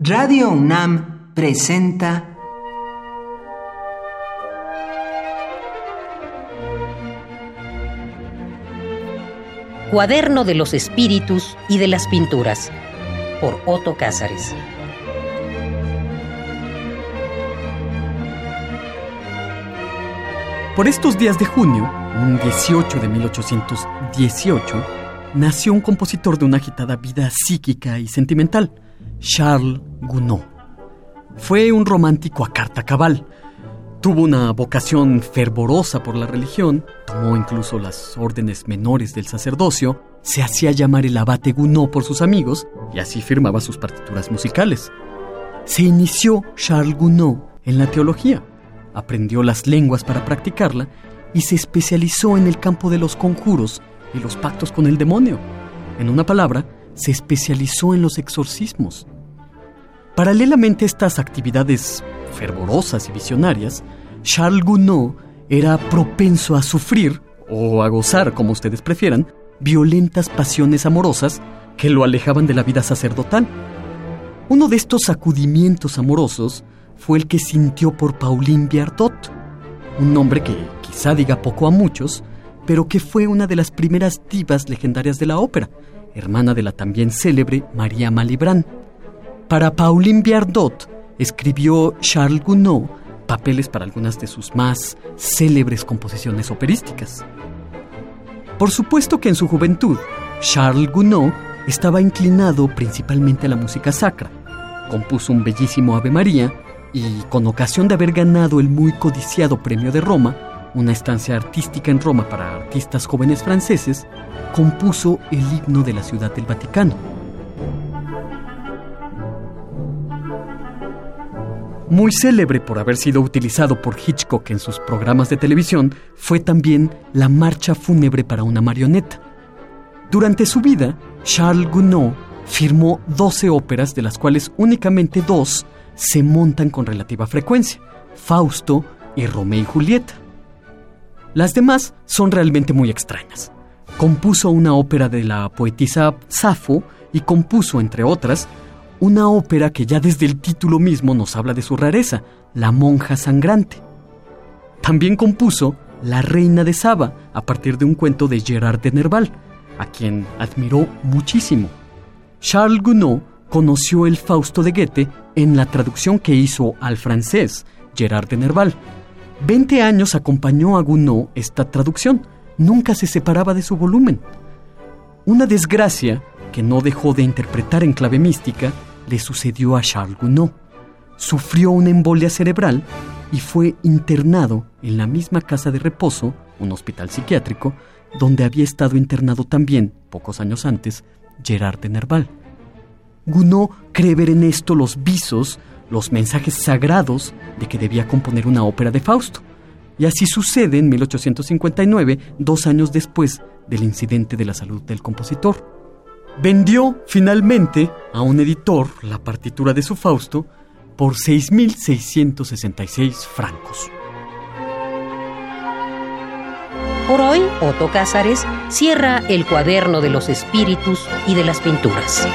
Radio UNAM presenta Cuaderno de los Espíritus y de las Pinturas por Otto Cázares. Por estos días de junio, un 18 de 1818, nació un compositor de una agitada vida psíquica y sentimental, Charles Gounod. Fue un romántico a carta cabal. Tuvo una vocación fervorosa por la religión, tomó incluso las órdenes menores del sacerdocio, se hacía llamar el abate Gounod por sus amigos y así firmaba sus partituras musicales. Se inició Charles Gounod en la teología, aprendió las lenguas para practicarla y se especializó en el campo de los conjuros y los pactos con el demonio. En una palabra, se especializó en los exorcismos. Paralelamente a estas actividades fervorosas y visionarias, Charles Gounod era propenso a sufrir, o a gozar, como ustedes prefieran, violentas pasiones amorosas que lo alejaban de la vida sacerdotal. Uno de estos sacudimientos amorosos fue el que sintió por Pauline Viardot, un nombre que quizá diga poco a muchos, pero que fue una de las primeras divas legendarias de la ópera, hermana de la también célebre María Malibran. Para Pauline Viardot escribió Charles Gounod papeles para algunas de sus más célebres composiciones operísticas. Por supuesto que en su juventud, Charles Gounod estaba inclinado principalmente a la música sacra. Compuso un bellísimo Ave María y, con ocasión de haber ganado el muy codiciado Premio de Roma, una estancia artística en Roma para artistas jóvenes franceses, compuso el himno de la Ciudad del Vaticano. Muy célebre por haber sido utilizado por Hitchcock en sus programas de televisión, fue también la marcha fúnebre para una marioneta. Durante su vida, Charles Gounod firmó 12 óperas, de las cuales únicamente dos se montan con relativa frecuencia, Fausto y Romeo y Julieta. Las demás son realmente muy extrañas. Compuso una ópera de la poetisa Safo y compuso, entre otras, una ópera que ya desde el título mismo nos habla de su rareza, La monja sangrante. También compuso La reina de Saba, a partir de un cuento de Gerard de Nerval, a quien admiró muchísimo. Charles Gounod conoció el Fausto de Goethe en la traducción que hizo al francés Gerard de Nerval. Veinte años acompañó a Gounod esta traducción, nunca se separaba de su volumen. Una desgracia que no dejó de interpretar en clave mística le sucedió a Charles Gounod. Sufrió una embolia cerebral y fue internado en la misma casa de reposo, un hospital psiquiátrico, donde había estado internado también, pocos años antes, Gerard de Nerval. Gounod cree ver en esto los visos, los mensajes sagrados de que debía componer una ópera de Fausto. Y así sucede en 1859, dos años después del incidente de la salud del compositor. Vendió finalmente a un editor la partitura de su Fausto por 6.666 francos. Por hoy, Otto Cázares cierra el cuaderno de los espíritus y de las pinturas.